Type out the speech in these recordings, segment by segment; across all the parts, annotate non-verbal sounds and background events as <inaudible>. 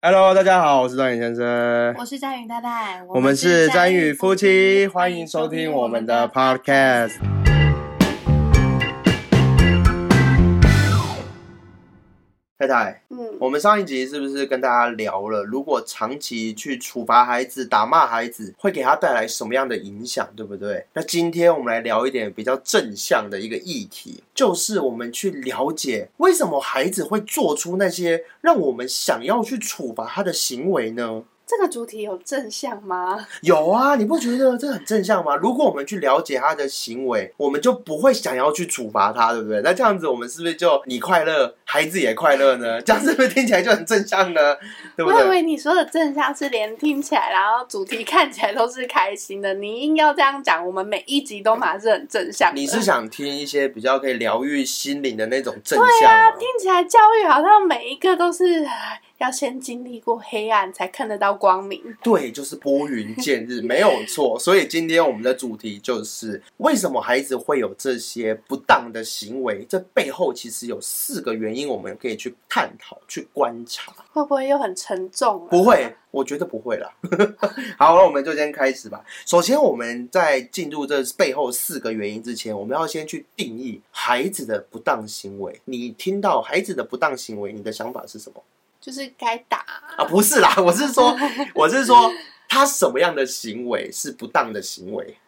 Hello，大家好，我是张宇先生，我是张宇太太，我们是张宇夫妻，欢迎收听我们的 Podcast。太太，嗯，我们上一集是不是跟大家聊了，如果长期去处罚孩子、打骂孩子，会给他带来什么样的影响，对不对？那今天我们来聊一点比较正向的一个议题，就是我们去了解为什么孩子会做出那些让我们想要去处罚他的行为呢？这个主题有正向吗？有啊，你不觉得这很正向吗？如果我们去了解他的行为，我们就不会想要去处罚他，对不对？那这样子，我们是不是就你快乐，孩子也快乐呢？<laughs> 这样是不是听起来就很正向呢？对不对？我以为你说的正向是连听起来，然后主题看起来都是开心的。你硬要这样讲，我们每一集都马是很正向。你是想听一些比较可以疗愈心灵的那种正向对啊？听起来教育好像每一个都是唉要先经历过黑暗才看得到光明。对，就是拨云见日，没有错。所以今天我们的主题就是为什么孩子会有这些不当的行为？这背后其实有四个原因，我们可以去探讨、去观察。会不会又很沉重、啊？不会，我觉得不会啦。<laughs> 好，那我们就先开始吧。首先，我们在进入这背后四个原因之前，我们要先去定义孩子的不当行为。你听到孩子的不当行为，你的想法是什么就是该打。啊？不是啦，我是说，我是说，他什么样的行为是不当的行为？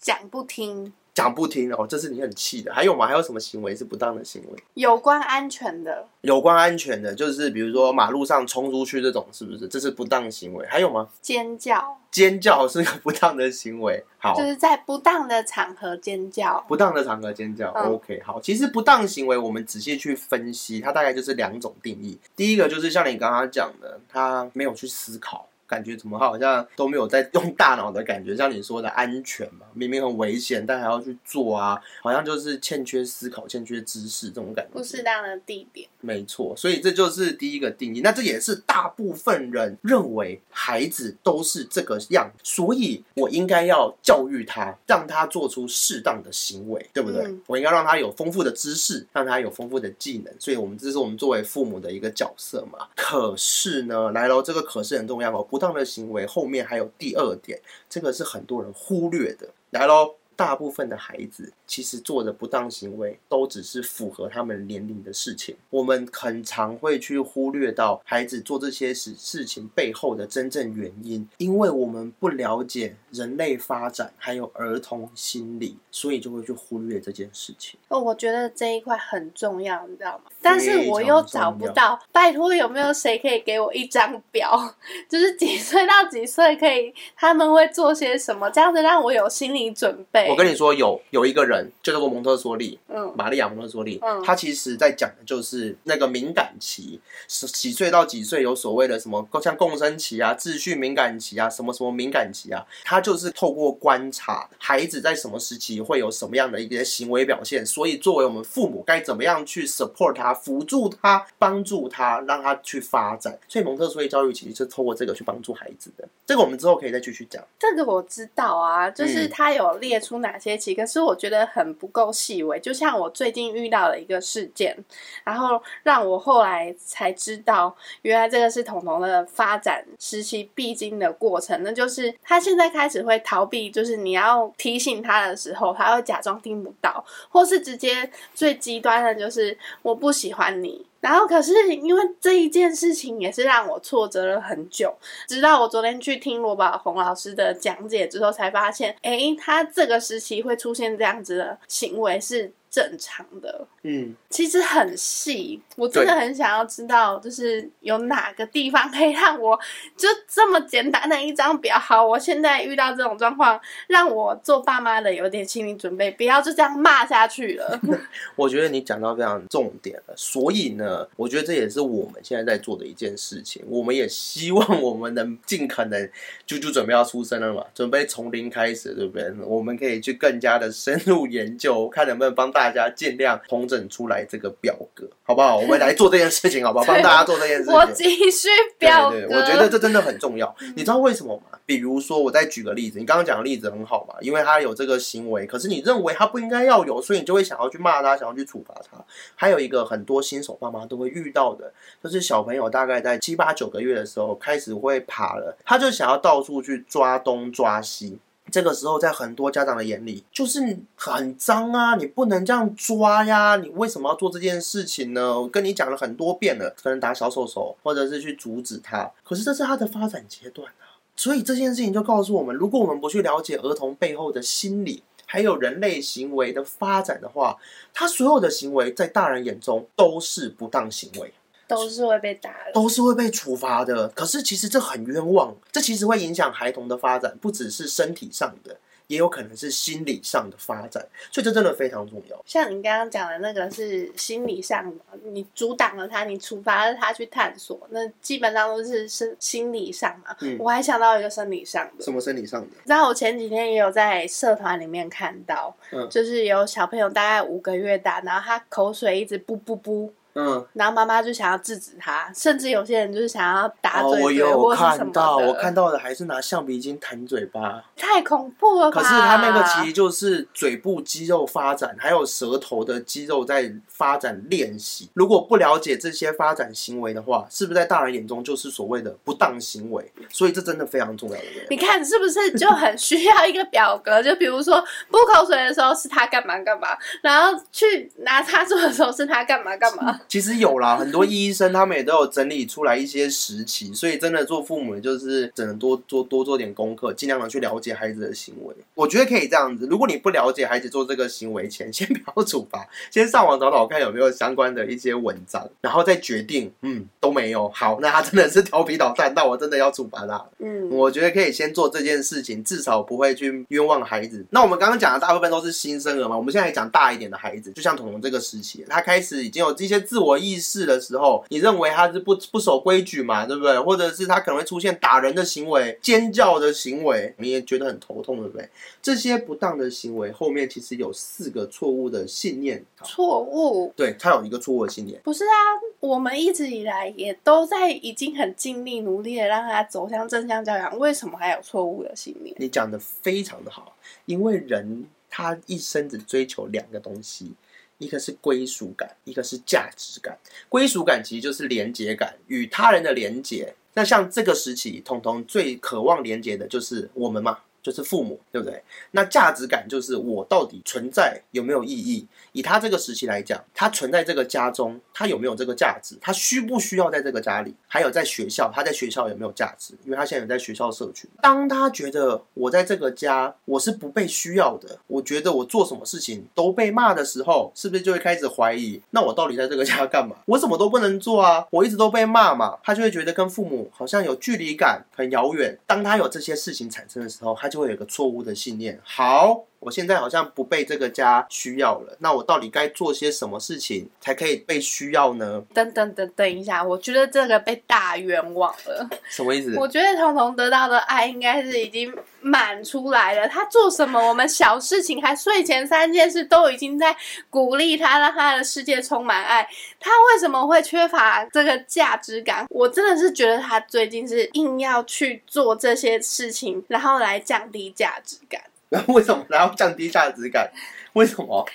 讲不听，讲不听哦，这是你很气的。还有吗？还有什么行为是不当的行为？有关安全的，有关安全的，就是比如说马路上冲出去这种，是不是？这是不当行为。还有吗？尖叫，尖叫是个不当的行为。好，就是在不当的场合尖叫。不当的场合尖叫、嗯 o k 好。其实不当行为，我们仔细去分析，它大概就是两种定义。第一个就是像你刚刚讲的，他没有去思考。感觉怎么好像都没有在用大脑的感觉，像你说的安全嘛，<laughs> 明明很危险，但还要去做啊，好像就是欠缺思考、欠缺知识这种感觉。不适当的地点，没错，所以这就是第一个定义。那这也是大部分人认为孩子都是这个样，所以我应该要教育他，让他做出适当的行为，对不对？嗯我应该让他有丰富的知识，让他有丰富的技能。所以，我们这是我们作为父母的一个角色嘛。可是呢，来喽，这个可是很重要哦。不这样的行为后面还有第二点，这个是很多人忽略的。来喽。大部分的孩子其实做的不当行为，都只是符合他们年龄的事情。我们很常会去忽略到孩子做这些事事情背后的真正原因，因为我们不了解人类发展还有儿童心理，所以就会去忽略这件事情。哦，我觉得这一块很重要，你知道吗？但是我又找不到，拜托有没有谁可以给我一张表，就是几岁到几岁可以他们会做些什么，这样子让我有心理准备。我跟你说，有有一个人就叫做蒙特梭利，嗯玛利亚蒙特梭利，嗯他其实在讲的就是那个敏感期，是几岁到几岁有所谓的什么，像共生期啊、秩序敏感期啊、什么什么敏感期啊，他就是透过观察孩子在什么时期会有什么样的一些行为表现，所以作为我们父母该怎么样去 support 他、辅助他、帮助他，让他去发展。所以蒙特梭利教育其实是透过这个去帮助孩子的，这个我们之后可以再继续讲。这个我知道啊，就是嗯他有列出哪些期，可是我觉得很不够细微。就像我最近遇到了一个事件，然后让我后来才知道，原来这个是彤彤的发展时期必经的过程。那就是他现在开始会逃避，就是你要提醒他的时候，他会假装听不到，或是直接最极端的就是我不喜欢你。然后，可是因为这一件事情也是让我挫折了很久，直到我昨天去听罗宝红老师的讲解之后，才发现，诶，他这个时期会出现这样子的行为是正常的。嗯，其实很细，我真的很想要知道，就是有哪个地方可以让我就这么简单的一张表。好，我现在遇到这种状况，让我做爸妈的有点心理准备，不要就这样骂下去了。<laughs> 我觉得你讲到非常重点了，所以呢，我觉得这也是我们现在在做的一件事情。我们也希望我们能尽可能，啾啾准备要出生了嘛，准备从零开始，对不对？我们可以去更加的深入研究，看能不能帮大大家尽量统整出来这个表格，好不好？我们来做这件事情，好不好？<laughs> 帮大家做这件事情。我继续表格。我觉得这真的很重要。你知道为什么吗？比如说，我再举个例子，你刚刚讲的例子很好嘛，因为他有这个行为，可是你认为他不应该要有，所以你就会想要去骂他，想要去处罚他。还有一个很多新手爸妈都会遇到的，就是小朋友大概在七八九个月的时候开始会爬了，他就想要到处去抓东抓西。这个时候，在很多家长的眼里，就是很脏啊！你不能这样抓呀！你为什么要做这件事情呢？我跟你讲了很多遍了，可能打小手手，或者是去阻止他。可是这是他的发展阶段啊！所以这件事情就告诉我们，如果我们不去了解儿童背后的心理，还有人类行为的发展的话，他所有的行为在大人眼中都是不当行为。都是会被打的，都是会被处罚的。可是其实这很冤枉，这其实会影响孩童的发展，不只是身体上的，也有可能是心理上的发展。所以这真的非常重要。像你刚刚讲的那个是心理上，你阻挡了他，你处罚了他去探索，那基本上都是身心理上嘛。嗯，我还想到一个生理上的，什么生理上的？然后我前几天也有在社团里面看到，嗯，就是有小朋友大概五个月大，然后他口水一直噗噗噗。嗯，然后妈妈就想要制止他，甚至有些人就是想要打嘴嘴或是什么我看到的还是拿橡皮筋弹嘴巴，太恐怖了。可是他那个其实就是嘴部肌肉发展，还有舌头的肌肉在发展练习。如果不了解这些发展行为的话，是不是在大人眼中就是所谓的不当行为？所以这真的非常重要的。你看是不是就很需要一个表格？就比如说吐口水的时候是他干嘛干嘛，然后去拿擦桌的时候是他干嘛干嘛。<laughs> 其实有啦，很多医生他们也都有整理出来一些时期，所以真的做父母就是只能多多多做点功课，尽量的去了解孩子的行为。我觉得可以这样子，如果你不了解孩子做这个行为前，先不要处罚，先上网找找看有没有相关的一些文章，然后再决定。嗯，都没有。好，那他真的是调皮捣蛋，那我真的要处罚他。<laughs> 嗯，我觉得可以先做这件事情，至少不会去冤枉孩子。那我们刚刚讲的大部分都是新生儿嘛，我们现在讲大一点的孩子，就像彤彤这个时期，他开始已经有这些自我意识的时候，你认为他是不不守规矩嘛，对不对？或者是他可能会出现打人的行为、尖叫的行为，你也觉得很头痛，对不对？这些不当的行为后面其实有四个错误的信念。错误？对，他有一个错误的信念。不是啊，我们一直以来也都在已经很尽力努力的让他走向正向教养，为什么还有错误的信念？你讲的非常的好，因为人他一生只追求两个东西。一个是归属感，一个是价值感。归属感其实就是连接感，与他人的连接。那像这个时期，彤彤最渴望连接的就是我们嘛。就是父母，对不对？那价值感就是我到底存在有没有意义？以他这个时期来讲，他存在这个家中，他有没有这个价值？他需不需要在这个家里？还有在学校，他在学校有没有价值？因为他现在有在学校社群。当他觉得我在这个家我是不被需要的，我觉得我做什么事情都被骂的时候，是不是就会开始怀疑？那我到底在这个家干嘛？我什么都不能做啊！我一直都被骂嘛，他就会觉得跟父母好像有距离感，很遥远。当他有这些事情产生的时候，他。就会有个错误的信念。好。我现在好像不被这个家需要了，那我到底该做些什么事情才可以被需要呢？等等等等一下，我觉得这个被大冤枉了。什么意思？我觉得彤彤得到的爱应该是已经满出来了。他做什么，我们小事情还睡前三件事都已经在鼓励他，让他的世界充满爱。他为什么会缺乏这个价值感？我真的是觉得他最近是硬要去做这些事情，然后来降低价值感。为什么然后降低价值感？为什么？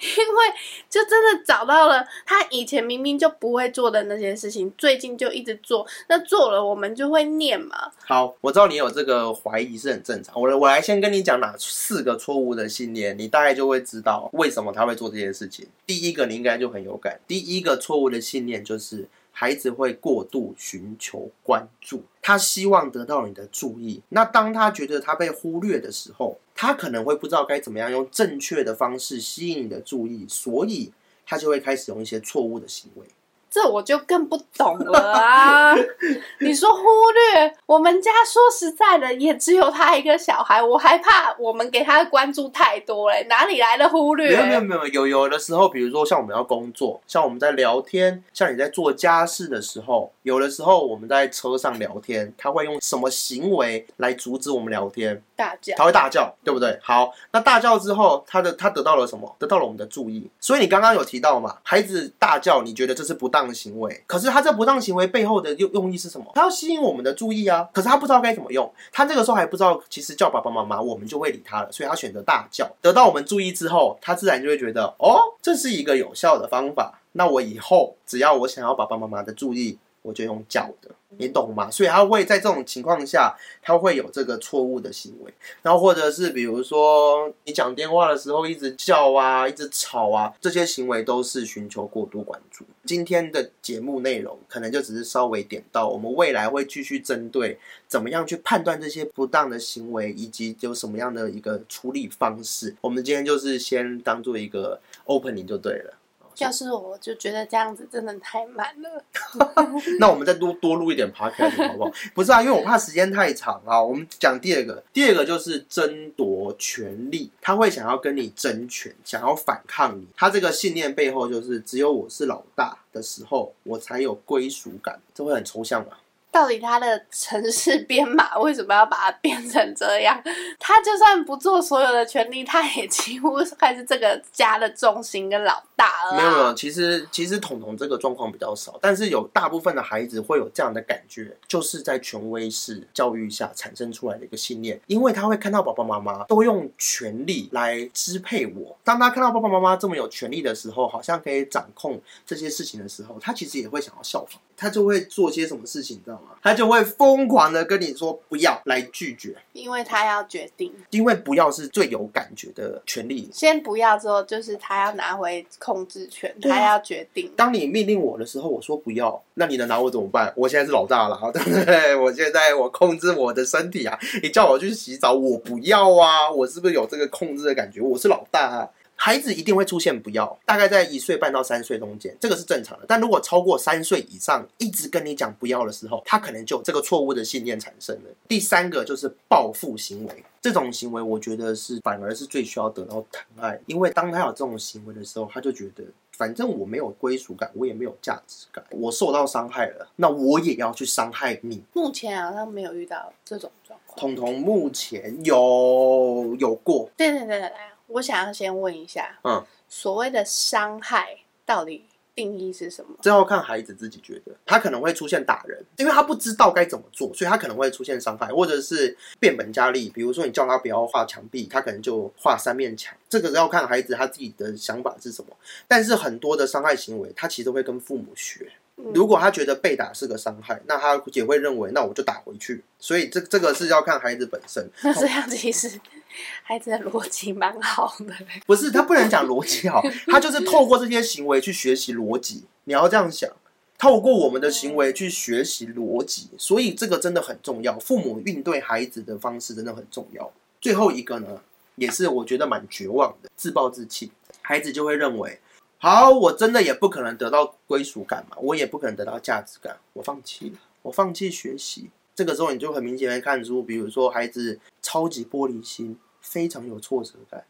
因为就真的找到了他以前明明就不会做的那些事情，最近就一直做。那做了，我们就会念嘛。好，我知道你有这个怀疑是很正常。我我来先跟你讲哪四个错误的信念，你大概就会知道为什么他会做这件事情。第一个，你应该就很有感。第一个错误的信念就是。孩子会过度寻求关注，他希望得到你的注意。那当他觉得他被忽略的时候，他可能会不知道该怎么样用正确的方式吸引你的注意，所以他就会开始用一些错误的行为。这我就更不懂了啊！<laughs> 你说忽略我们家，说实在的，也只有他一个小孩，我还怕我们给他的关注太多嘞，哪里来的忽略？没有没有没有有有的时候，比如说像我们要工作，像我们在聊天，像你在做家事的时候，有的时候我们在车上聊天，他会用什么行为来阻止我们聊天？大叫，他会大叫，对不对？好，那大叫之后，他的他得到了什么？得到了我们的注意。所以你刚刚有提到嘛，孩子大叫，你觉得这是不当的行为？可是他这不当行为背后的用用意是什么？他要吸引我们的注意啊。可是他不知道该怎么用，他这个时候还不知道，其实叫爸爸妈妈，我们就会理他了。所以他选择大叫，得到我们注意之后，他自然就会觉得，哦，这是一个有效的方法。那我以后只要我想要爸爸妈妈的注意。我就用叫的，你懂吗？所以他会在这种情况下，他会有这个错误的行为。然后或者是比如说，你讲电话的时候一直叫啊，一直吵啊，这些行为都是寻求过度关注。今天的节目内容可能就只是稍微点到，我们未来会继续针对怎么样去判断这些不当的行为，以及有什么样的一个处理方式。我们今天就是先当做一个 opening 就对了。要是我就觉得这样子真的太慢了。<laughs> 那我们再多多录一点 podcast 好不好？<laughs> 不是啊，因为我怕时间太长啊。我们讲第二个，第二个就是争夺权力，他会想要跟你争权，想要反抗你。他这个信念背后就是只有我是老大的时候，我才有归属感。这会很抽象吗？到底他的城市编码为什么要把它变成这样？他就算不做所有的权利，他也几乎还是这个家的重心跟老大了。没有没有，其实其实彤彤这个状况比较少，但是有大部分的孩子会有这样的感觉，就是在权威式教育下产生出来的一个信念，因为他会看到爸爸妈妈都用权力来支配我。当他看到爸爸妈妈这么有权力的时候，好像可以掌控这些事情的时候，他其实也会想要效仿，他就会做些什么事情，你知道吗？他就会疯狂的跟你说不要来拒绝，因为他要决定，因为不要是最有感觉的权利。先不要之后，就是他要拿回控制权，他要决定。当你命令我的时候，我说不要，那你能拿我怎么办？我现在是老大了，<laughs> 对不对？我现在我控制我的身体啊，你叫我去洗澡，我不要啊，我是不是有这个控制的感觉？我是老大。啊。孩子一定会出现不要，大概在一岁半到三岁中间，这个是正常的。但如果超过三岁以上，一直跟你讲不要的时候，他可能就这个错误的信念产生了。第三个就是报复行为，这种行为我觉得是反而是最需要得到疼爱，因为当他有这种行为的时候，他就觉得反正我没有归属感，我也没有价值感，我受到伤害了，那我也要去伤害你。目前好像没有遇到这种状况。彤彤目前有有过，对对对对。我想要先问一下，嗯，所谓的伤害到底定义是什么？这要看孩子自己觉得，他可能会出现打人，因为他不知道该怎么做，所以他可能会出现伤害，或者是变本加厉。比如说你叫他不要画墙壁，他可能就画三面墙。这个要看孩子他自己的想法是什么。但是很多的伤害行为，他其实会跟父母学。如果他觉得被打是个伤害，那他也会认为，那我就打回去。所以这这个是要看孩子本身。<laughs> 那这样其实 <laughs> 孩子的逻辑蛮好的。不是他不能讲逻辑好，他就是透过这些行为去学习逻辑。你要这样想，透过我们的行为去学习逻辑，所以这个真的很重要。父母应对孩子的方式真的很重要。最后一个呢，也是我觉得蛮绝望的，自暴自弃，孩子就会认为。好，我真的也不可能得到归属感嘛，我也不可能得到价值感，我放弃了，我放弃学习。这个时候你就很明显的看出，比如说孩子超级玻璃心，非常有挫折感。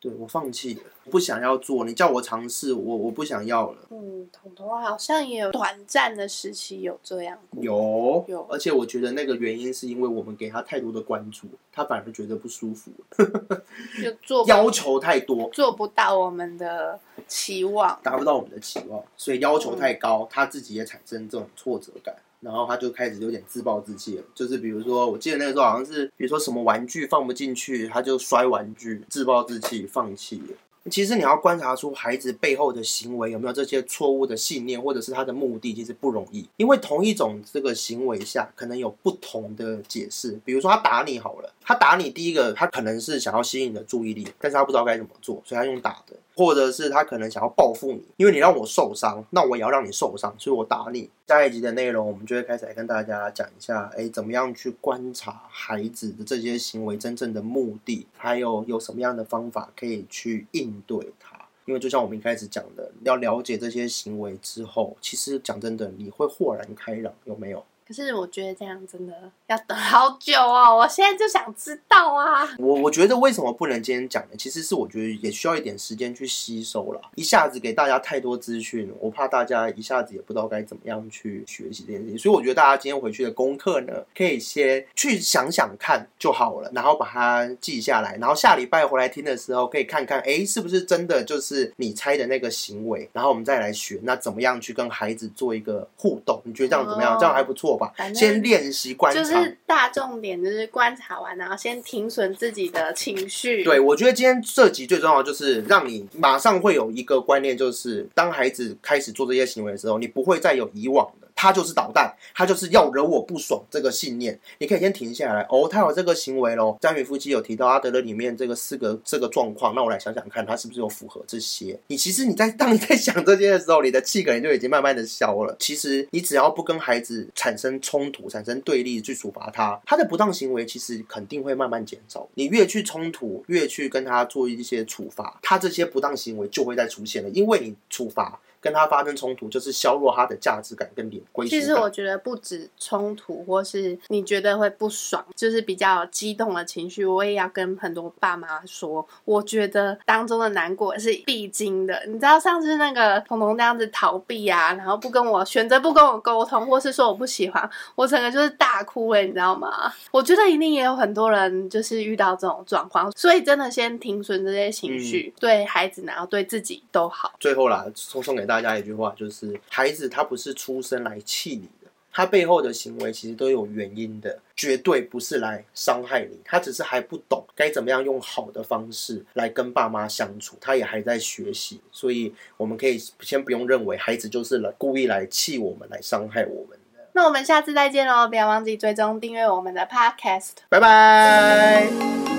对我放弃了，不想要做。你叫我尝试，我我不想要了。嗯，彤彤好像也有短暂的时期有这样。有有，而且我觉得那个原因是因为我们给他太多的关注，他反而觉得不舒服。<laughs> 就做要求太多，做不到我们的期望，达不到我们的期望，所以要求太高，他自己也产生这种挫折感。然后他就开始有点自暴自弃了，就是比如说，我记得那个时候好像是，比如说什么玩具放不进去，他就摔玩具，自暴自弃，放弃了。其实你要观察出孩子背后的行为有没有这些错误的信念，或者是他的目的，其实不容易，因为同一种这个行为下，可能有不同的解释。比如说他打你好了，他打你，第一个他可能是想要吸引你的注意力，但是他不知道该怎么做，所以他用打的。或者是他可能想要报复你，因为你让我受伤，那我也要让你受伤，所以我打你。下一集的内容，我们就会开始来跟大家讲一下，哎，怎么样去观察孩子的这些行为真正的目的，还有有什么样的方法可以去应对它。因为就像我们一开始讲的，要了解这些行为之后，其实讲真的，你会豁然开朗，有没有？可是我觉得这样真的要等好久哦，我现在就想知道啊。我我觉得为什么不能今天讲呢？其实是我觉得也需要一点时间去吸收了。一下子给大家太多资讯，我怕大家一下子也不知道该怎么样去学习这件事情。所以我觉得大家今天回去的功课呢，可以先去想想看就好了，然后把它记下来，然后下礼拜回来听的时候，可以看看，哎，是不是真的就是你猜的那个行为，然后我们再来学，那怎么样去跟孩子做一个互动？你觉得这样怎么样？这样还不错。先练习观察，就是大重点，就是观察完，然后先停损自己的情绪。对，我觉得今天这集最重要就是让你马上会有一个观念，就是当孩子开始做这些行为的时候，你不会再有以往的。他就是捣蛋，他就是要惹我不爽。这个信念，你可以先停下来。哦，他有这个行为喽。詹宇夫妻有提到阿德勒里面这个四个这个状况，那我来想想看，他是不是有符合这些？你其实你在当你在想这些的时候，你的气可能就已经慢慢的消了。其实你只要不跟孩子产生冲突、产生对立去处罚他，他的不当行为其实肯定会慢慢减少。你越去冲突，越去跟他做一些处罚，他这些不当行为就会再出现了，因为你处罚。跟他发生冲突，就是削弱他的价值感跟脸归其实我觉得不止冲突，或是你觉得会不爽，就是比较激动的情绪，我也要跟很多爸妈说，我觉得当中的难过是必经的。你知道上次那个彤彤那样子逃避啊，然后不跟我选择不跟我沟通，或是说我不喜欢，我整个就是大哭欸，你知道吗？我觉得一定也有很多人就是遇到这种状况，所以真的先停损这些情绪，对孩子然后对自己都好。最后啦，送送给大家。大家一句话就是：孩子他不是出生来气你的，他背后的行为其实都有原因的，绝对不是来伤害你。他只是还不懂该怎么样用好的方式来跟爸妈相处，他也还在学习。所以我们可以先不用认为孩子就是来故意来气我们、来伤害我们的。那我们下次再见喽！不要忘记追踪订阅我们的 Podcast。拜拜。